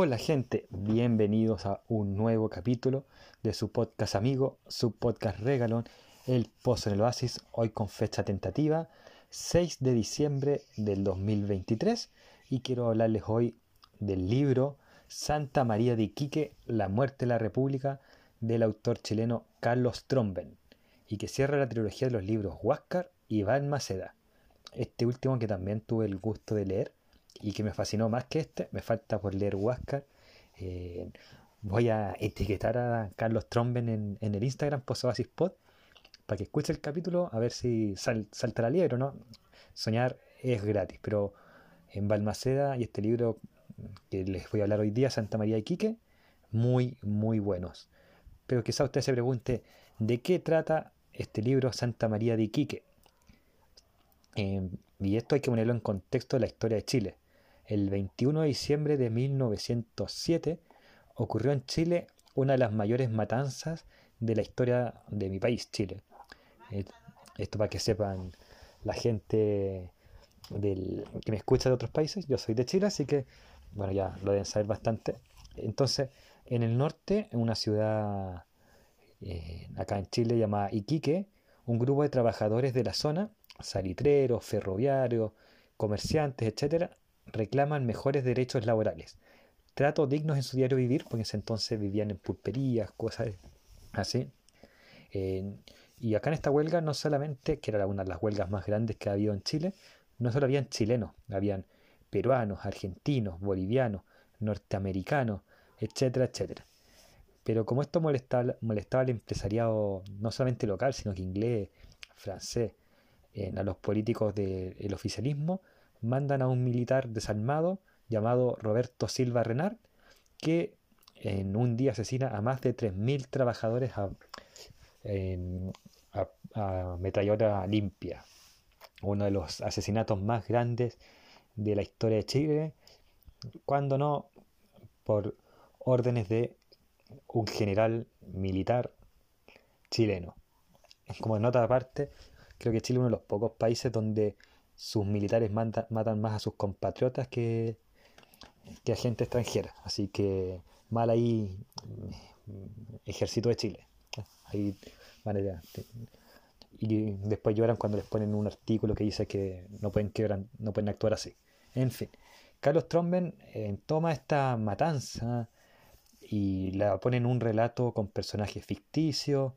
Hola gente, bienvenidos a un nuevo capítulo de su podcast amigo, su podcast regalón, El Pozo en el Oasis, hoy con fecha tentativa, 6 de diciembre del 2023 y quiero hablarles hoy del libro Santa María de Iquique, La muerte de la República del autor chileno Carlos Tromben y que cierra la trilogía de los libros Huáscar y Maceda. Este último que también tuve el gusto de leer y que me fascinó más que este, me falta por leer Huáscar. Eh, voy a etiquetar a Carlos Tromben en, el Instagram, Pod para que escuche el capítulo, a ver si salta la liebre no. Soñar es gratis, pero en Balmaceda y este libro que les voy a hablar hoy día, Santa María de Quique, muy, muy buenos. Pero quizá usted se pregunte, ¿de qué trata este libro Santa María de Iquique? Eh, y esto hay que ponerlo en contexto de la historia de Chile. El 21 de diciembre de 1907 ocurrió en Chile una de las mayores matanzas de la historia de mi país, Chile. Eh, esto para que sepan la gente que me escucha de otros países. Yo soy de Chile, así que, bueno, ya lo deben saber bastante. Entonces, en el norte, en una ciudad eh, acá en Chile llamada Iquique, un grupo de trabajadores de la zona, salitreros, ferroviarios, comerciantes, etcétera, reclaman mejores derechos laborales, tratos dignos en su diario vivir, porque en ese entonces vivían en pulperías, cosas así. y acá en esta huelga no solamente, que era una de las huelgas más grandes que ha habido en Chile, no solo habían chilenos, habían peruanos, argentinos, bolivianos, norteamericanos, etcétera, etcétera. Pero como esto molestaba, molestaba al empresariado no solamente local, sino que inglés, francés, a los políticos del oficialismo, mandan a un militar desarmado llamado Roberto Silva Renard, que en un día asesina a más de 3.000 trabajadores a, a, limpia. Uno de los asesinatos más grandes de la historia de Chile, cuando no por órdenes de un general militar chileno. Como en otra parte, creo que Chile es uno de los pocos países donde sus militares matan más a sus compatriotas que, que a gente extranjera. Así que mal ahí mm, ejército de Chile. Ahí y después lloran cuando les ponen un artículo que dice que no pueden quebrar, no pueden actuar así. En fin, Carlos Tromben eh, toma esta matanza y la pone en un relato con personajes ficticios,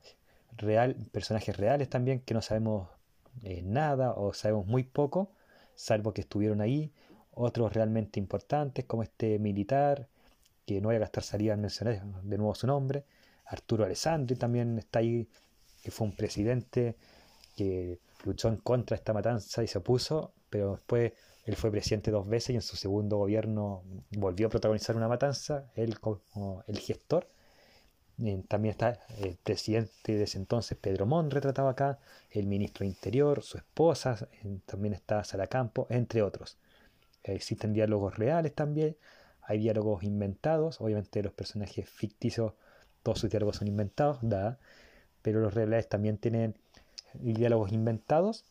real, personajes reales también que no sabemos eh, nada o sabemos muy poco, salvo que estuvieron ahí, otros realmente importantes como este militar, que no voy a gastar salida en mencionar de nuevo su nombre, Arturo Alessandri también está ahí, que fue un presidente que luchó en contra de esta matanza y se opuso, pero después él fue presidente dos veces y en su segundo gobierno volvió a protagonizar una matanza, él como el gestor también está el presidente de ese entonces, Pedro Mon, retratado acá, el ministro de Interior, su esposa, también está Sara Campo, entre otros. Existen diálogos reales también, hay diálogos inventados, obviamente los personajes ficticios, todos sus diálogos son inventados, pero los reales también tienen diálogos inventados,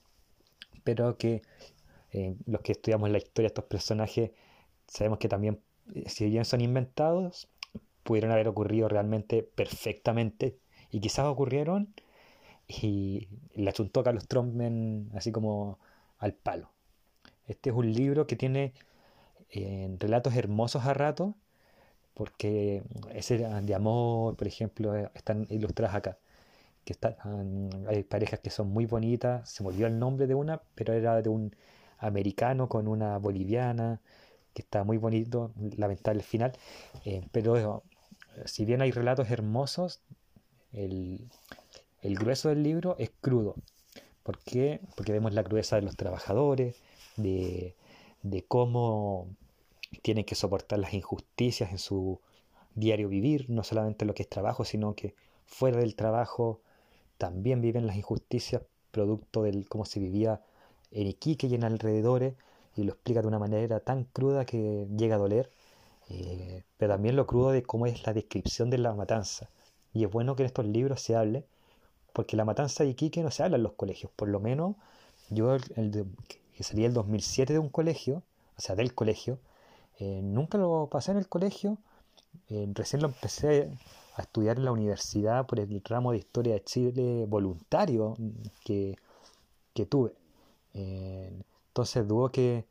pero que eh, los que estudiamos la historia de estos personajes sabemos que también, eh, si bien son inventados, pudieron haber ocurrido realmente perfectamente y quizás ocurrieron y le achuntó Carlos Tromben así como al palo. Este es un libro que tiene eh, relatos hermosos a rato porque ese de amor, por ejemplo, están ilustradas acá. Que están, hay parejas que son muy bonitas, se me olvidó el nombre de una, pero era de un americano con una boliviana, que está muy bonito, lamentable el final, eh, pero si bien hay relatos hermosos, el, grueso del libro es crudo. ¿Por qué? Porque vemos la crudeza de los trabajadores, de, cómo tienen que soportar las injusticias en su diario vivir, no solamente lo que es trabajo, sino que fuera del trabajo también viven las injusticias producto de cómo se vivía en Iquique y en alrededores, y lo explica de una manera tan cruda que llega a doler. Eh, pero también lo crudo de cómo es la descripción de la matanza. Y es bueno que en estos libros se hable, porque la matanza de Iquique no se habla en los colegios. Por lo menos yo, el, que salí el 2007 de un colegio, o sea, del colegio, Eh, nunca lo pasé en el colegio, eh, recién lo empecé a estudiar en la universidad por el ramo de Historia de Chile voluntario que, tuve. entonces dudo que,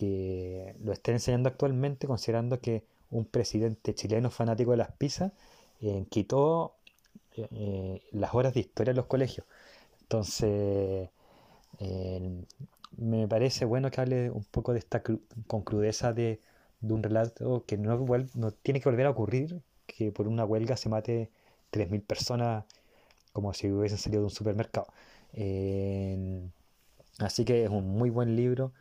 lo esté enseñando actualmente considerando que un presidente chileno fanático de las pizzas quitó las horas de historia en los colegios. Entonces, me parece bueno que hable un poco de esta con crudeza de, un relato que no, no tiene que volver a ocurrir, que por una huelga se mate 3.000 personas como si hubiesen salido de un supermercado. así que es un muy buen libro.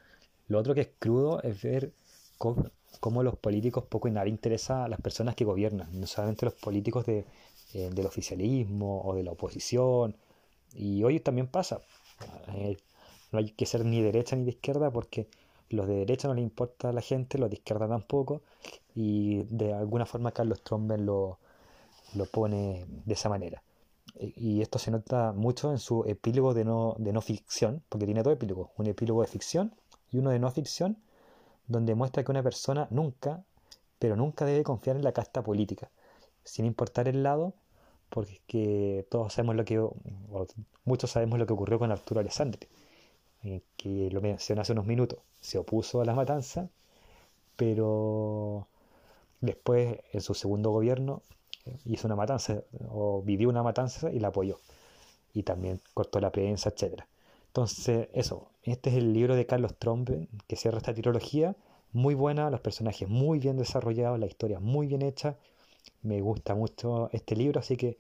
Lo otro que es crudo es ver cómo, los políticos poco y nada interesa a las personas que gobiernan, no solamente los políticos de, eh, del oficialismo o de la oposición. Y hoy también pasa. Eh, no hay que ser ni derecha ni de izquierda porque los de derecha no le importa a la gente, los de izquierda tampoco, y de alguna forma Carlos Tromben lo, lo pone de esa manera. Y esto se nota mucho en su epílogo de no, de no ficción, porque tiene dos epílogos, un epílogo de ficción y uno de no ficción, donde muestra que una persona nunca, pero nunca debe confiar en la casta política, sin importar el lado, porque todos sabemos lo que, muchos sabemos lo que ocurrió con Arturo Alessandri eh, que lo mencioné hace unos minutos, se opuso a la matanza, pero después en su segundo gobierno eh, hizo una matanza o vivió una matanza y la apoyó. Y también cortó la prensa, etc. Entonces, eso, este es el libro de Carlos Trombe que cierra esta trilogía. Muy buena, los personajes muy bien desarrollados, la historia muy bien hecha. Me gusta mucho este libro, así que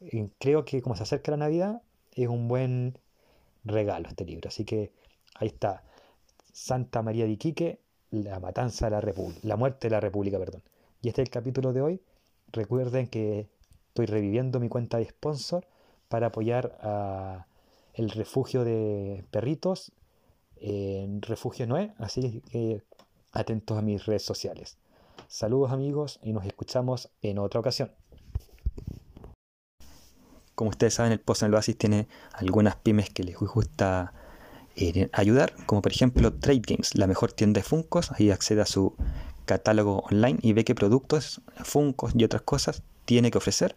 eh, creo que como se acerca la Navidad, es un buen regalo este libro. Así que ahí está. Santa María de Iquique, la matanza de la República, la muerte de la República, perdón. Y este es el capítulo de hoy. Recuerden que estoy reviviendo mi cuenta de sponsor para apoyar a el refugio de perritos en Refugio Noé, así que atentos a mis redes sociales. Saludos amigos y nos escuchamos en otra ocasión. Como ustedes saben, el Post en el Oasis tiene algunas pymes que les gusta eh, ayudar, como por ejemplo Trade Games, la mejor tienda de Funcos. Ahí accede a su catálogo online y ve qué productos, Funcos y otras cosas tiene que ofrecer.